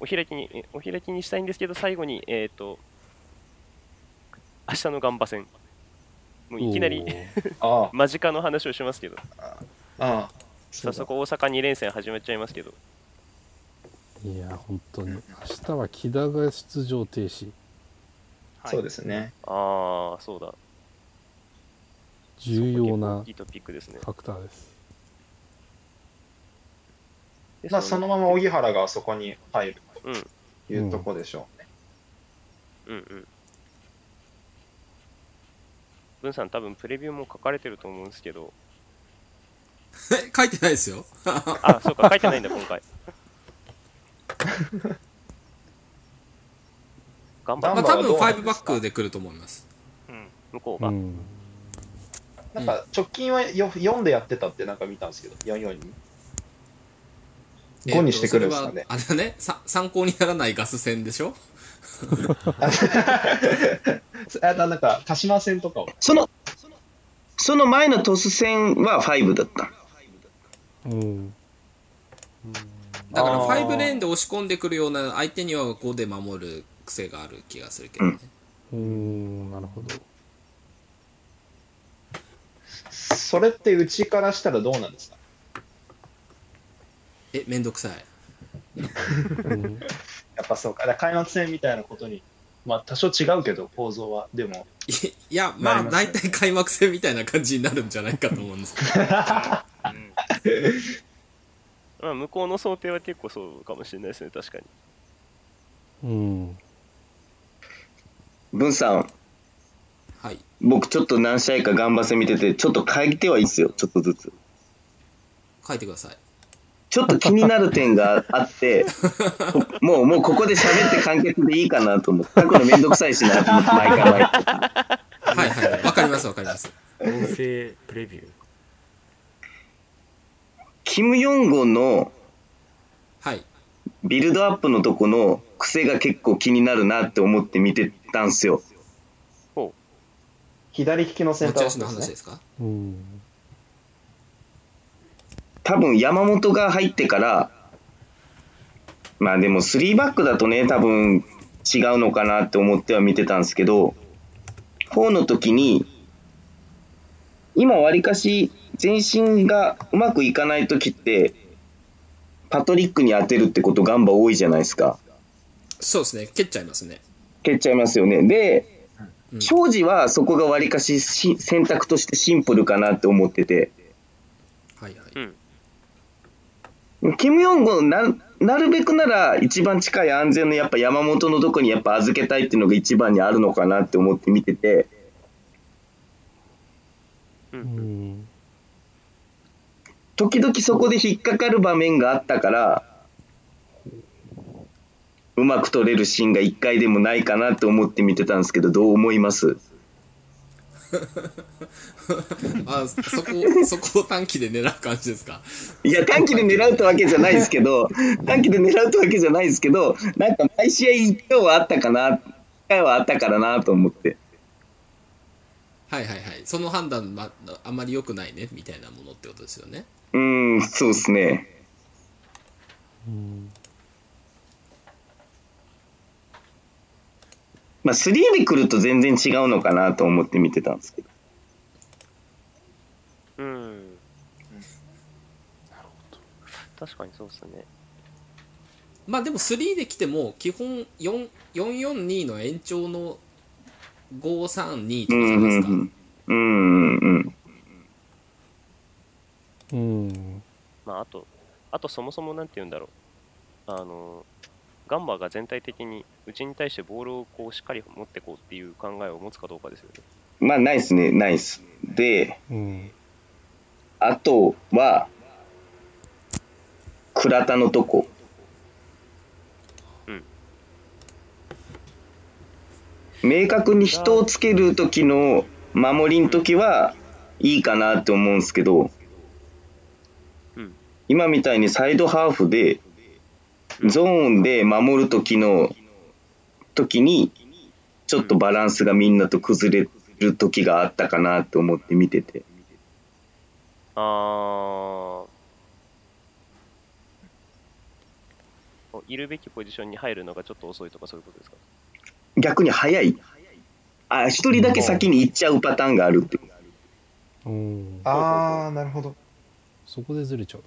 お開きに、えお開きにしたいんですけど、最後に、えっ、と、明日のガンバ戦。もういきなり あ間近の話をしますけど、あ、あ。あ。早速大阪2連戦始まっちゃいますけど、いや本当に。明日は木田が出場停止。そうですね。ああ、そうだ。重要な結構大きいトピックですね。ファクターです。でまあ、そのまま荻原がそこに入る。うん、というとこでしょうね。うん、うん。文さん、多分プレビューも書かれてると思うんですけど、え 書いてないですよ。あ、そうか、書いてないんだ、今回。頑張っまあ、多分ガンバはどうなん5ですか？バックで来ると思います。向こうが。うんなんか、直近はよ4でやってたってなんか見たんですけど、4-4に。5にしてくるんですかね。あれだね、さ参考にならないガス戦でしょ？あなんか、鹿島戦とかを。その、その前のトス戦は5だった。うん。だからあー5レーンで押し込んでくるような相手には5で守る癖がある気がするけどね。うん。なるほど。それってうちからしたらどうなんですか？え、めんどくさい。う んやっぱそうか。だから開幕戦みたいなことに、まあ多少違うけど、構造は。でも、いいや、まあ、なりますね大体開幕戦みたいな感じになるんじゃないかと思うんですけど。まあ、向こうの想定は結構そうかもしれないですね、確かに。うん文さん、はい。僕ちょっと何試合か頑張せ見てて、ちょっと書いてはいいっすよ、ちょっとずつ。書いてください。ちょっと気になる点があって、こ もう、もうここで喋って完結でいいかなと思って、書くのめんどくさいしなと思って、毎回毎回。はいはい。わかりますわかります。音声プレビューキム・ヨンゴンのはい。ビルドアップのとこの癖が結構気になるなって思って見てたんすよ。左利きのセン持ち足のターバックですね。話ですか？うん多分山本が入ってから、まあでも3バックだとね、多分違うのかなって思っては見てたんですけど、4の時に、今わりかし全身がうまくいかない時って、パトリックに当てるってことガンバ多いじゃないですか。そうですね。蹴っちゃいますね。蹴っちゃいますよね。で、うん庄司はそこがわりかしし選択としてシンプルかなって思ってて、はいはい。うん。キム・ヨンゴンな、なるべくなら一番近い安全のやっぱ山本のとこにやっぱ預けたいっていうのが一番にあるのかなって思って見てて、う。うんん時々そこで引っかかる場面があったから、うまく取れるシーンが一回でもないかなって思って見てたんですけど、どう思います？あ、そこ、そこを短期で狙う感じですか？いや、短期で狙うってわけじゃないですけど、短期で狙うってわけじゃないですけど、なんか毎試合一回はあったかな、一回はあったからなと思って。はいはいはい。その判断、ま、あんまり良くないね、みたいなものってことですよね。うーん、そうですね。うんまあ、3で来ると全然違うのかなと思って見てたんですけど。うん。確かにそうですね。まあでも3で来ても、基本4 442の延長の532とかじゃうん、うん、ないですか。うん。うん、うん。うんまあ、あと、あとそもそもなんて言うんだろう。あの、ガンバが全体的にうちに対してボールをこうしっかり持ってこうっていう考えを持つかどうかですよね。まあ、ないですね、ないっす。で、うんあとは、倉田のとこ。うん明確に人をつける時の守りの時はいいかなって思うんですけど、うん今みたいにサイドハーフで、ゾーンで守る時の時に、ちょっとバランスがみんなと崩れる時があったかなって思って見てて。あー。おいるべきポジションに入るのがちょっと遅いとかそういうことですか？逆に早い。あ、一人だけ先に行っちゃうパターンがあるって。ああ、なるほど。そこでずれちゃう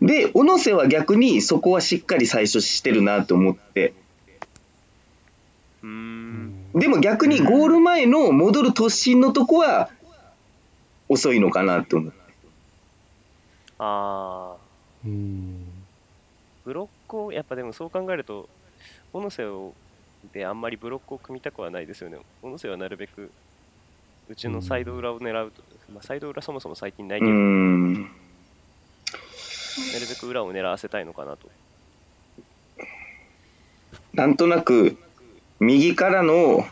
で、小野瀬は逆にそこはしっかり最初してるなと思って、うーん。でも逆にゴール前の戻る突進のとこは遅いのかなと思って。ああうん。ブロックをやっぱでもそう考えると小野瀬をであんまりブロックを組みたくはないですよね。小野瀬はなるべくうちのサイド裏を狙うと、まあ、サイド裏そもそも最近ないうけーど、ん。なるべく裏を狙わせたいのかなと。なんとなく、右からの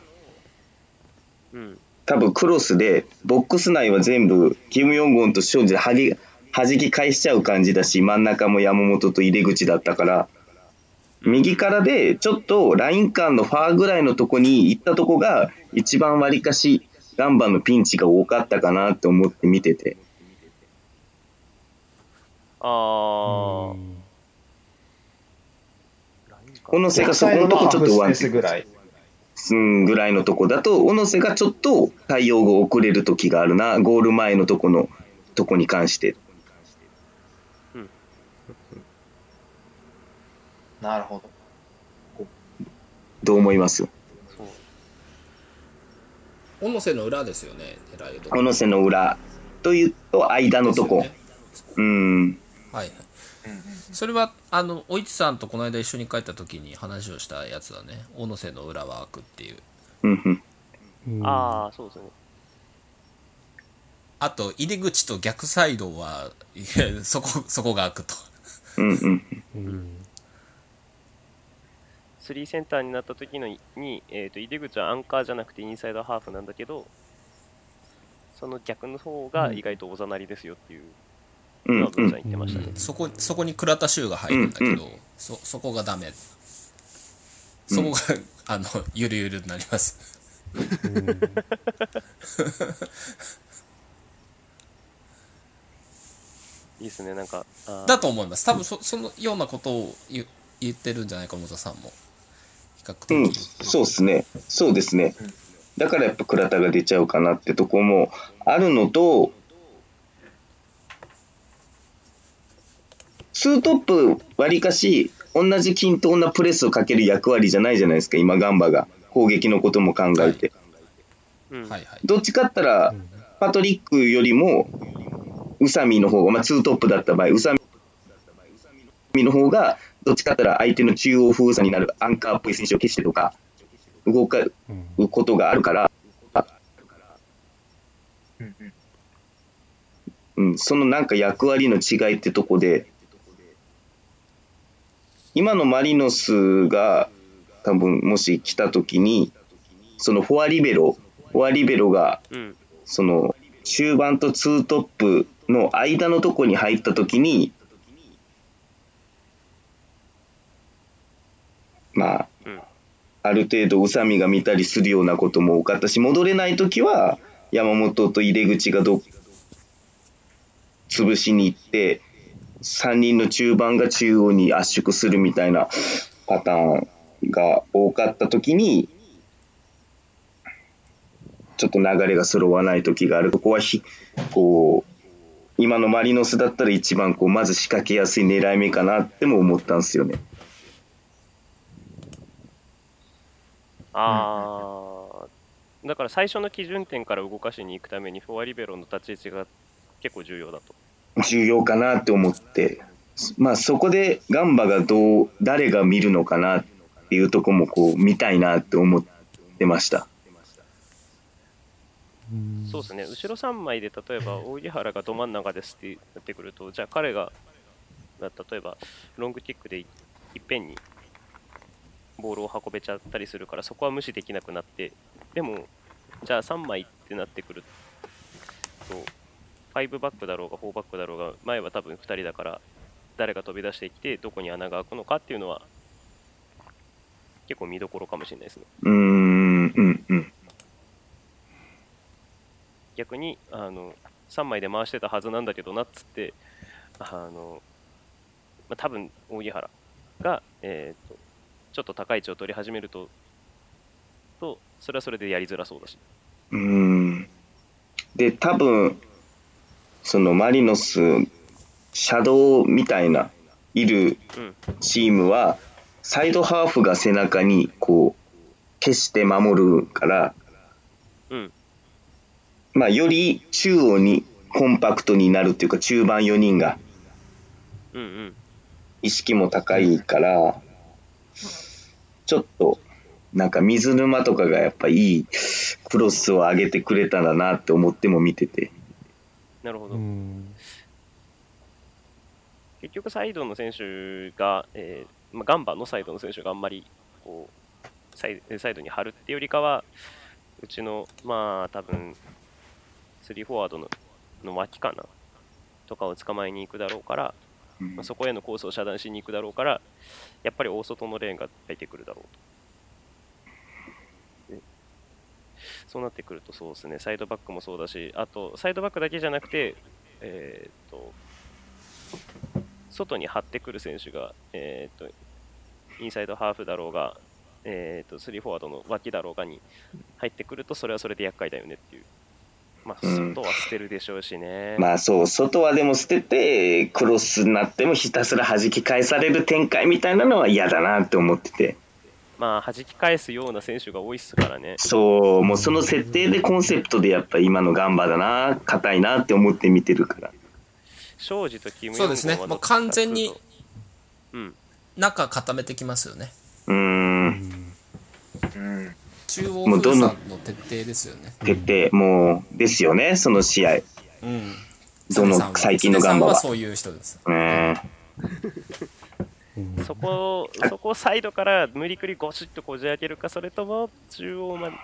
うん。多分クロスで、ボックス内は全部、キム・ヨンゴンと庄司ではぎ弾き返しちゃう感じだし、真ん中も山本と入れ口だったから、右からで、ちょっとライン間のファーぐらいのとこに行ったとこが、一番わりかし、ガンバのピンチが多かったかなって思って見てて。あ小野瀬が逆そこのとこちょっとーフスペーワンスぐらい。うんぐらいのとこだと、小野瀬がちょっと対応が遅れる時があるな、ゴール前のとこのとこに関して。なるほど。どう思います？小野瀬の裏ですよね小野瀬の裏というと間のとこ。ですよねうん。はいはい。それはあのお市さんとこの間一緒に帰った時に話をしたやつだね。小野瀬の裏は開くっていう。うんうん。うん。ああそうですねあと入り口と逆サイドはいやそこ そこが開くと。うんうん。うん。3センターになった時のに、えー、と入り口はアンカーじゃなくてインサイドハーフなんだけどその逆の方が意外とおざなりですよっていう。うんのは文ちゃんうん。言ってましたね、そこそこに倉田修が入るんだけど、うんそそこがダメ。そこが、あのゆるゆるになります。うん。いいですねなんかだと思います。多分そそのようなことを言言ってるんじゃないか元さんも。比較的、うん、そうですね。そうですね。だからやっぱ倉田が出ちゃうかなってとこもあるのと、ツートップわりかし同じ均等なプレスをかける役割じゃないじゃないですか、今ガンバが。攻撃のことも考えて。うんはいはいどっちかって言ったら、パトリックよりも、宇佐美の方が、まあ、ツートップだった場合、宇佐美の方が、どっちかって言ったら相手の中央封鎖になるアンカーっぽい選手を消してとか、動かうことがあるから、うんうんうん、そのなんか役割の違いってとこで、今のマリノスが多分もし来た時に、そのフォアリベロ、フォアリベロがその中盤とツートップの間のとこに入った時に、まあ、ある程度宇佐美が見たりするようなことも多かったし、戻れない時は山本と入れ口がど潰しに行って、3人の中盤が中央に圧縮するみたいなパターンが多かった時に、ちょっと流れが揃わない時がある。ここはひ、こう、今のマリノスだったら一番こう、まず仕掛けやすい狙い目かなっても思ったんですよね。ああ、だから最初の基準点から動かしに行くためにフォアリベロの立ち位置が結構重要だと。重要かなって思って、まあそこでガンバがどう、誰が見るのかなっていうとこもこう見たいなって思ってました。うん。そうですね、後ろ3枚で例えば大木原がど真ん中ですってなってくると、じゃあ彼が、が例えばロングキックでいいっぺんにボールを運べちゃったりするから、そこは無視できなくなって、でも、じゃあ3枚ってなってくると、5バックだろうが4バックだろうが、前は多分2人だから、誰が飛び出してきて、どこに穴が開くのかっていうのは、結構見どころかもしれないですね。うーん、うん、うん。逆にあの3枚で回してたはずなんだけどなっつってあのまあ、多分扇原が、えー、とちょっと高い位置を取り始めるととそれはそれでやりづらそうだしうーん。で、多分、そのマリノス、シャドウみたいな、いるうん。チームは、サイドハーフが背中に、こう、消して守るから、うん。まあ、より中央にコンパクトになるっていうか、中盤4人がうんうん。意識も高いから、ちょっと、なんか水沼とかがやっぱいいクロスを上げてくれたらなって思っても見てて。なるほど、うん。結局サイドの選手が、えーまあ、ガンバのサイドの選手があんまりこうサイサイドに張るっていうよりかはうちのまあ多分3フォワードのの脇かなとかを捕まえに行くだろうから、まあ、そこへのコースを遮断しに行くだろうからやっぱり大外のレーンが入ってくるだろうとでそうなってくるとそうですね。サイドバックもそうだしあとサイドバックだけじゃなくてえーっと外に張ってくる選手が、えー、とインサイドハーフだろうが、えー、と3フォワードの脇だろうがに入ってくるとそれはそれで厄介だよねっていう、まあ、うん。外は捨てるでしょうしね、まあそう、外はでも捨てて、クロスになってもひたすら弾き返される展開みたいなのは嫌だなって思ってて。まあ弾き返すような選手が多いっすからね、そう、もうその設定でコンセプトでやっぱ今のガンバだな、硬いなって思って見てるから。庄司とキム・そうですね。ヨンゴンはもう完全に中固めてきますよね。うーん、うん。中央もうどの封鎖の徹底ですよね。徹底、もう、ですよね、その試合。うん。どの最近のガンバは。はそういう人です。うん。うんそこをそこをサイドから無理くりゴシッとこじ開けるか、それとも中央まで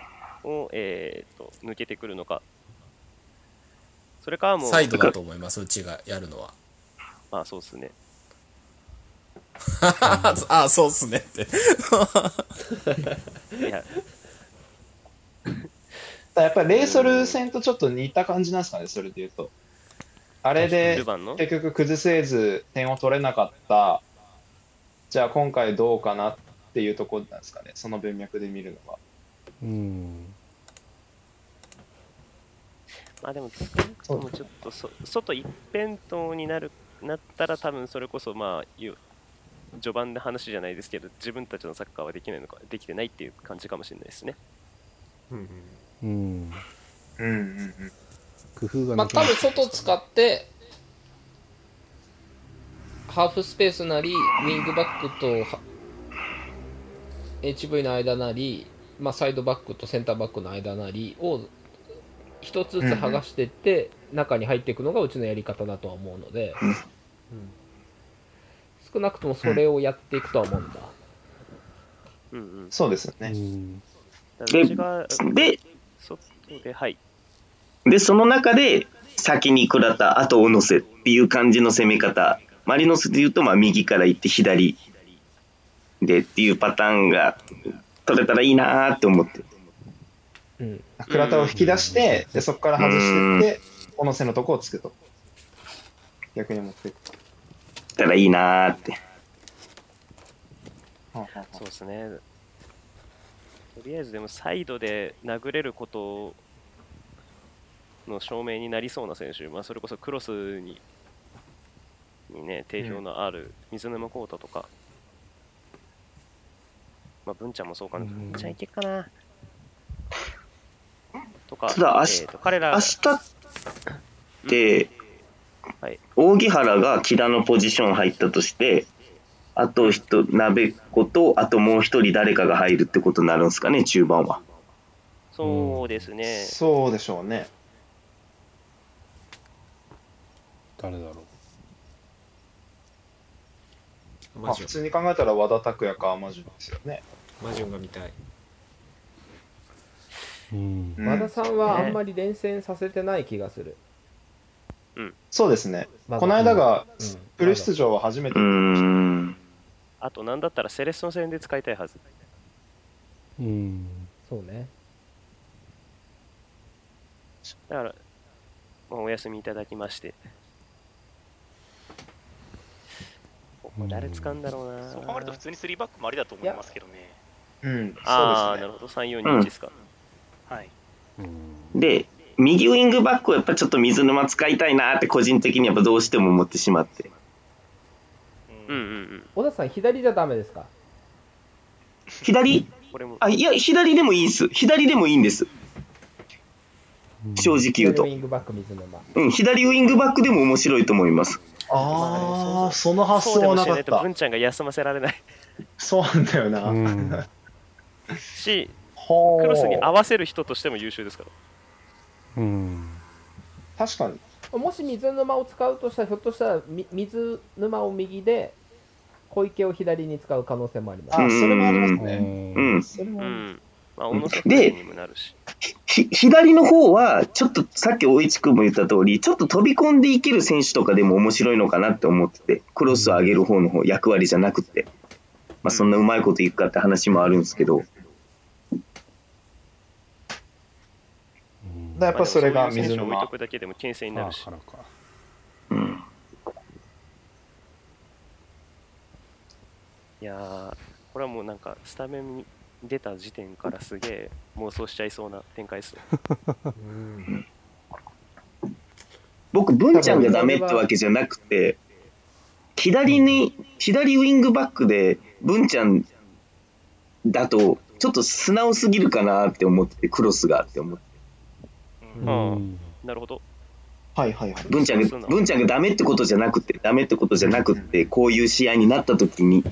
を、えー、と抜けてくるのか、それかはもう、サイドだと思いますうちがやるのは。まあそうですね。ああそうっすねって。いや、やっぱりレイソル戦とちょっと似た感じなんですかね、それで言うと。あれで結局崩せず点を取れなかった、じゃあ今回どうかなっていうところなんですかね、その文脈で見るのは。うんまあでも、少なくともちょっとそ外一辺倒になるなったら、多分それこそ、まあ、いう序盤で話じゃないですけど、自分たちのサッカーはできないのか、できてないっていう感じかもしれないですね。うんうんうんうんうん。工夫がまあ多分外使ってハーフスペースなりウィングバックとは HV の間なり、まあ、サイドバックとセンターバックの間なりを一つずつ剥がしていって、中に入っていくのがうちのやり方だとは思うので、少なくともそれをやっていくとは思うんだ、うんうん。そうですよね。うんだからうちがで、外で、はい。で、その中で、先に倉田、あと小野瀬っていう感じの攻め方。マリノスで言うと、まあ、右から行って左でっていうパターンが取れたらいいなーって思って。うん、倉田を引き出して、でそこから外していって、小野瀬のとこをつくと。逆に持っていく。たらいいなーって。そうですね。とりあえずでもサイドで殴れることの証明になりそうな選手、まあ、それこそクロスににね、定評のある水沼宏太とか、まあ、文ちゃんもそうかな。うん文ちゃんいけっかな。とか、ただ明日えーと彼ら明日って、はい扇原が木田のポジション入ったとして、あと一人、鍋っ子と、あともう一人誰かが入るってことになるんですかね、中盤は。そうですね。そうでしょうね。誰だろまあ、マジョン普通に考えたら和田拓也かアマジュンですよね。マジョンが見たい。ううんうん和田さんはあんまり連戦させてない気がする、そうですね。まだこの間がうんフル出場は初めてうー。ん。あと、なんだったらセレッソ戦で使いたいはず。うんそうねだから、まあ、お休みいただきまして、こ誰使うんだろうな。そう考えると普通に3バックもありだと思いますけどね。うん、ああ、そうですね。なるほど。3、4、2、1ですか。はい。うんで、右ウィングバックをやっぱちょっと水沼使いたいなって個人的にやっぱどうしても思ってしまって。うんうんうん。小田さん左じゃダメですか？左？これも、あ、いや、左でもいいです。左でもいいんです。正直言うと左ウ。ィングバック水沼うん、左ウィングバックでも面白いと思います。ああ、その発想はなかっもしないと、文た。ちゃんが休ませられないそうなんだよな。うんし、ほクロスに合わせる人としても優秀ですから。うん確かに。もし水沼を使うとしたらひょっとしたらみ水沼を右で小池を左に使う可能性もありますあ、それもありますうね。んそれもありうん。まあ、小野瀬でにもなるし。ひ左の方は、ちょっとさっき大市君も言った通り、ちょっと飛び込んでいける選手とかでも面白いのかなって思ってて、クロスを上げる方の方、役割じゃなくて。まあそんなうまいこといくかって話もあるんですけど、やっぱそれが水まあでもそういう選手を置い沼と。くだけでも牽制になるしうん。いやー、これはもうなんか、スタメンに出た時点からすげえ妄想しちゃいそうな展開ですよ。うん僕、文ちゃんがダメってわけじゃなくて、左に、左ウィングバックで、文ちゃんだと、ちょっと素直すぎるかなって思ってて、クロスがって思って。うんうんなるほど。はいはいはい。文ちゃんが、文ちゃんがダメってことじゃなくて、ダメってことじゃなくて、こういう試合になった時に、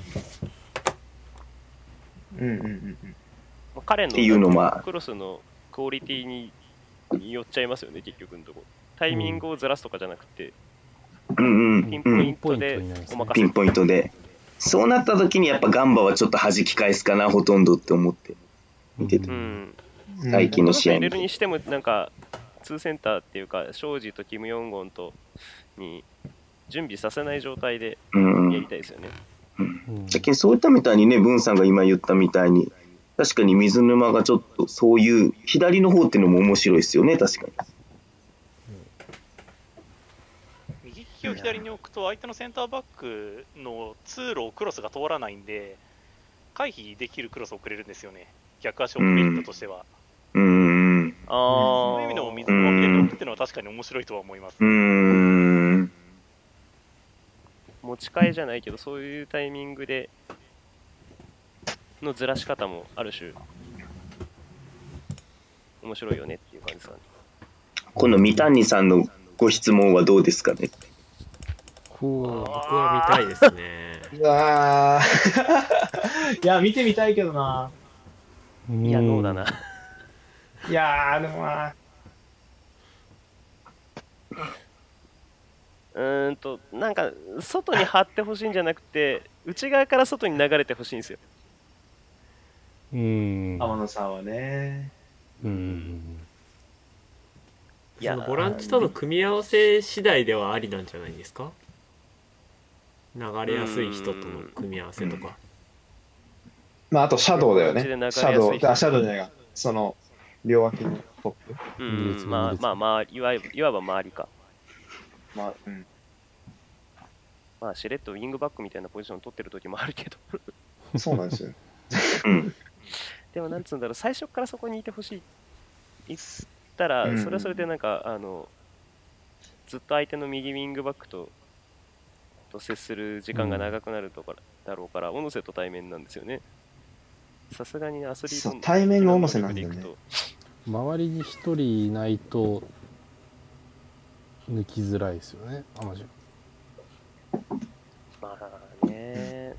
うんうんうんうん。まあ彼のっていうのはクロスのクオリティによっちゃいますよね、結局のところ。タイミングをずらすとかじゃなくて、うんうん、ピンポイントでうんピンポイントになりますねお任せピン。ポイントで。そうなった時にやっぱガンバはちょっと弾き返すかな、ほとんどって思って見てて。うん。最近の試合入れ見てるにしても、なんか、ツーセンターっていうか、庄司とキム・ヨンゴンとに準備させない状態で。やりたいですよね。うんじゃけそういったみたいにね、文さん。が今言ったみたいに、確かに水沼がちょっとそういう左の方っていうのも面白いですよね、確かに。右利きを左に置くと、相手のセンターバックの通路をクロスが通らないん。で、回避できるクロスをくれるん。ですよね。逆足をメリットとしては。うん。あそういう意味でも水沼を左に置くっていうのは確かに面白いとは思いますう。ん。持ち替えじゃないけど、そういうタイミングでのずらし方もある種、面白いよねっていう感じですかね。この三谷さんのご質問はどうですかね？こ僕は見たいですね。うわー いや、見てみたいけどな。ういや、ノーだな。いやー、でもな。うーんと、なんか、外に張ってほしいんじゃなくて、内側から外に流れてほしいんですよ。うん天野さんはね。うんいやそのボランチとの組み合わせ次第ではありなんじゃないですか？流れやすい人との組み合わせとか。まあ、あとシャドウだよね。シャドウ、あ、シャドウじゃないか。その、両脇のトップ。うん、まあまあまあ、いわゆるいわば周りか。まあ、うん。まあ、しれっとウィングバックみたいなポジション取ってる時もあるけど。そうなんですよ。うん。でも、なんつうんだろう、最初からそこにいてほしい。言ったらうん、それはそれでなんか、あの、ずっと相手の右ウィングバックと、と接する時間が長くなるとか、だろうから、小野瀬と対面なんですよね。さすがにアスリートそう対面が小野瀬なんだよねでいくと周りに一人いないと抜きづらいですよねアマジまあね、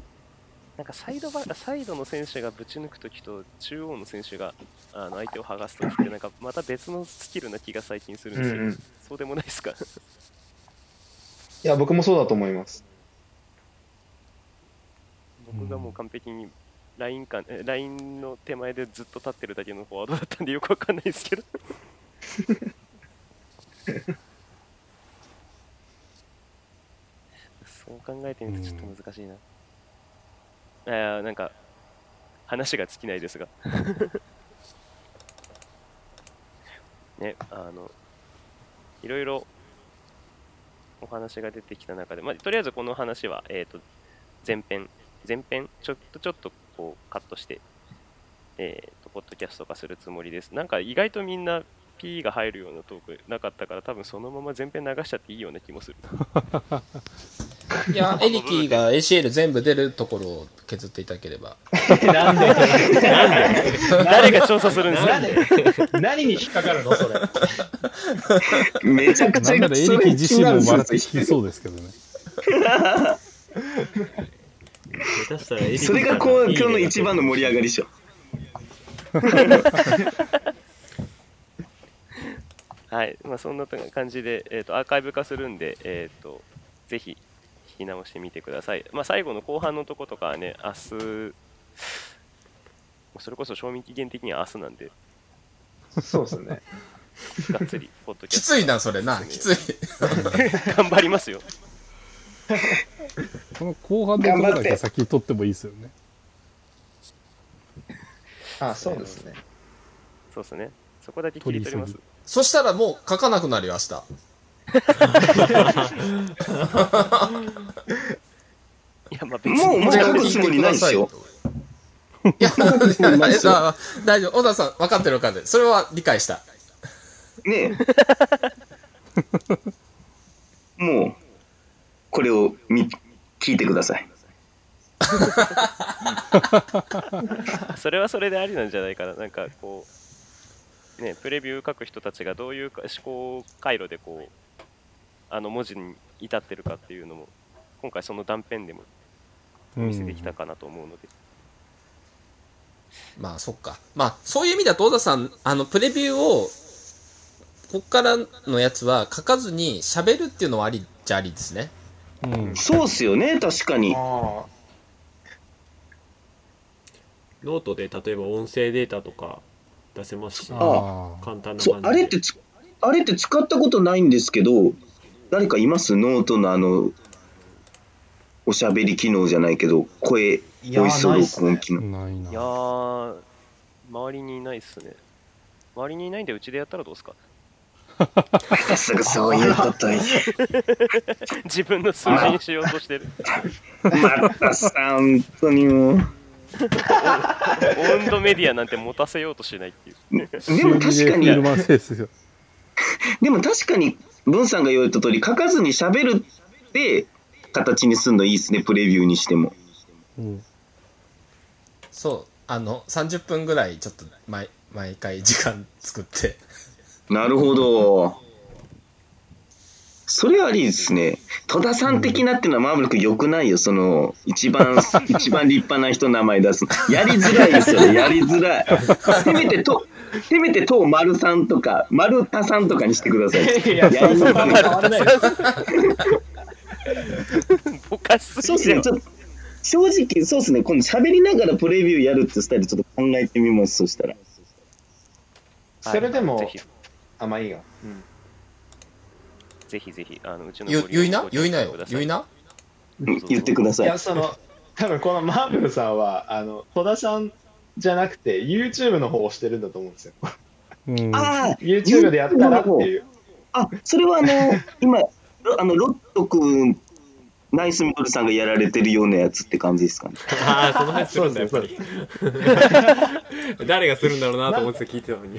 なんかサイドバサイドの選手がぶち抜くときと中央の選手があの相手を剥がすときってなんかまた別のスキルな気が最近するんですよ。うんうん。いそうでもないですか？や、僕もそうだと思います。僕がもう完璧にライン間えラインの手前でずっと立ってるだけのフォワードだったんでよくわかんないですけど。そう考えてみるとちょっと難しいな。あーなんか話が尽きないですが。ね、あの、いろいろお話が出てきた中で、まあ、とりあえずこの話は、えー、と前編前編ちょっとちょっとこうカットしてえー、とポッドキャスト化するつもりですなんか意外とみんな P が入るようなトークなかったから多分そのまま前編流しちゃっていいような気もする いや、エリキーが ACL 全部出るところを削っていただければ。なんで？誰が調査するんですか？なんで？何に引っかかるのそれ？めちゃくちゃなんならエリキ自身も笑って聞きそうですけどね。下手したらエリそれがこう今日の一番の盛り上がりでしょ。はい、まあ、そんな感じで、えー、とアーカイブ化するんで、えー、とぜひ聞き直してみてください。まあ、最後の後半のとことかはね、明日、それこそ賞味期限的には明日なんで、そうですね。がっつり、ポッドキャスきついな、それな。きつい。ト 頑張りますよ。この後半のところだけ先に取ってもいいですよね。あ、そうですね。そうですね。そこだけ切り取ります。そしたらもう書かなくなるよ、明日。いや、まあ別に。もうもう書くつもりないですよ。いや、大丈夫。小田さん、分かってる分かってる。それは理解した。ねえ。もう、これを見聞いてください。それはそれでありなんじゃないかな。なんかこう、ね、プレビュー書く人たちがどういうか思考回路でこう、あの文字に至ってるかっていうのも、今回その断片でもお見せできたかなと思うので。まあ、そっか。まあ、そういう意味だと、小田さん、あの、プレビューを、こっからのやつは書かずに喋るっていうのはありっちゃありですね。うん。そうっすよね、確かに。あノートで例えば音声データとか出せますし、ああ。簡単な感じでれってつ、あれって使ったことないんですけど、誰かいます？ノートのあの、おしゃべり機能じゃないけど、声、ボイス録音機能。ないな。いやー、周りにいないっすね。周りにいないんで、うちでやったらどうですか？すぐそういうこと言う。自分の数字にしようとしてる。またさ、本当にもう。温度メディアなんて持たせようとしないっていう。でも確かに。でも確かに、文さんが言われた通り、書かずに喋るって、形にするのいいですね、プレビューにしても。うん。そう。あの、30分ぐらい、ちょっと、毎、毎回時間作って。なるほど。それありですね。戸田さん的なっていうのはマーブル君良くないよ。その、一番、一番立派な人の名前出す。やりづらいですよね。やりづらい。せめてと、せめてと丸さんとか、丸田さんとかにしてください。いや、いそこは変わらない。ぼかしすそうですね。ちょっと、正直、そうですね。今度喋りながらプレビューやるってスタイルちょっと考えてみます。そしたら。それでもぜひ、あ、まあいいよ。うん。ぜひぜひ、あのうちのゆ、ゆいな？ごゆいなよゆいな？うん言ってくださいいや、。その、多分このマーブルさんは、あの、戸田さんじゃなくて、YouTube の方をしてるんだと思うんですよ。うん。ああ、YouTube でやったらっていう。あ、それはあの、今、ロあの、ロット君、ナイスミドルさんがやられてるようなやつって感じですかね。ああその話するんだやっぱそうり 誰がするんだろうなと思って聞いてたのに